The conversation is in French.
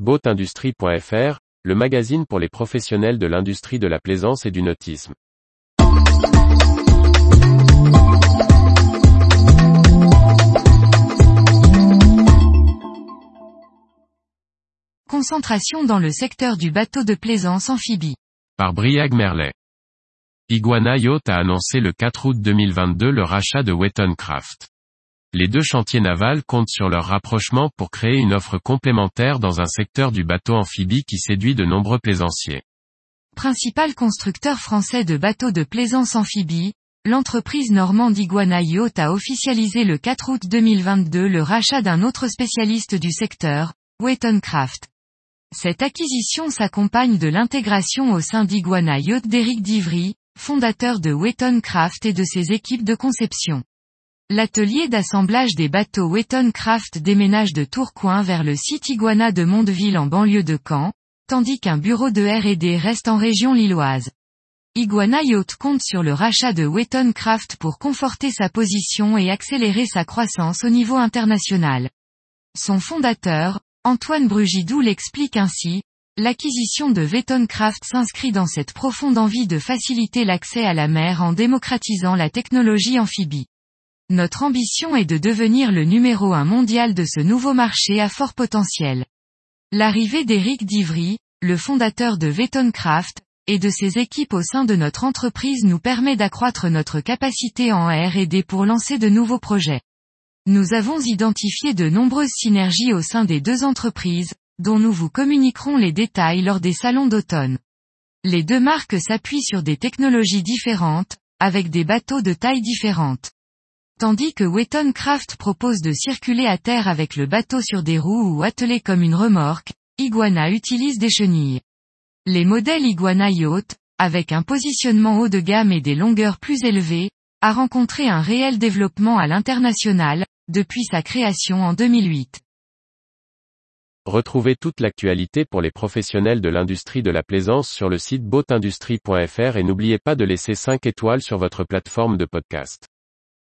Boatindustrie.fr, le magazine pour les professionnels de l'industrie de la plaisance et du nautisme. Concentration dans le secteur du bateau de plaisance amphibie. Par Briag Merlet. Iguana Yacht a annoncé le 4 août 2022 le rachat de Wetton Craft. Les deux chantiers navals comptent sur leur rapprochement pour créer une offre complémentaire dans un secteur du bateau amphibie qui séduit de nombreux plaisanciers. Principal constructeur français de bateaux de plaisance amphibie, l'entreprise normande Iguana Yacht a officialisé le 4 août 2022 le rachat d'un autre spécialiste du secteur, Wetton Craft. Cette acquisition s'accompagne de l'intégration au sein d'Iguana Yacht d'Éric Divry, fondateur de Wetton Craft et de ses équipes de conception. L'atelier d'assemblage des bateaux Wetton Craft déménage de Tourcoing vers le site Iguana de Mondeville en banlieue de Caen, tandis qu'un bureau de R&D reste en région lilloise. Iguana Yacht compte sur le rachat de Wetton Craft pour conforter sa position et accélérer sa croissance au niveau international. Son fondateur, Antoine Brugidou l'explique ainsi, l'acquisition de Craft s'inscrit dans cette profonde envie de faciliter l'accès à la mer en démocratisant la technologie amphibie. Notre ambition est de devenir le numéro un mondial de ce nouveau marché à fort potentiel. L'arrivée d'Éric Divry, le fondateur de Craft, et de ses équipes au sein de notre entreprise nous permet d'accroître notre capacité en R&D pour lancer de nouveaux projets. Nous avons identifié de nombreuses synergies au sein des deux entreprises, dont nous vous communiquerons les détails lors des salons d'automne. Les deux marques s'appuient sur des technologies différentes, avec des bateaux de tailles différentes. Tandis que Wetton Craft propose de circuler à terre avec le bateau sur des roues ou attelé comme une remorque, Iguana utilise des chenilles. Les modèles Iguana Yacht, avec un positionnement haut de gamme et des longueurs plus élevées, a rencontré un réel développement à l'international, depuis sa création en 2008. Retrouvez toute l'actualité pour les professionnels de l'industrie de la plaisance sur le site boatindustrie.fr et n'oubliez pas de laisser 5 étoiles sur votre plateforme de podcast.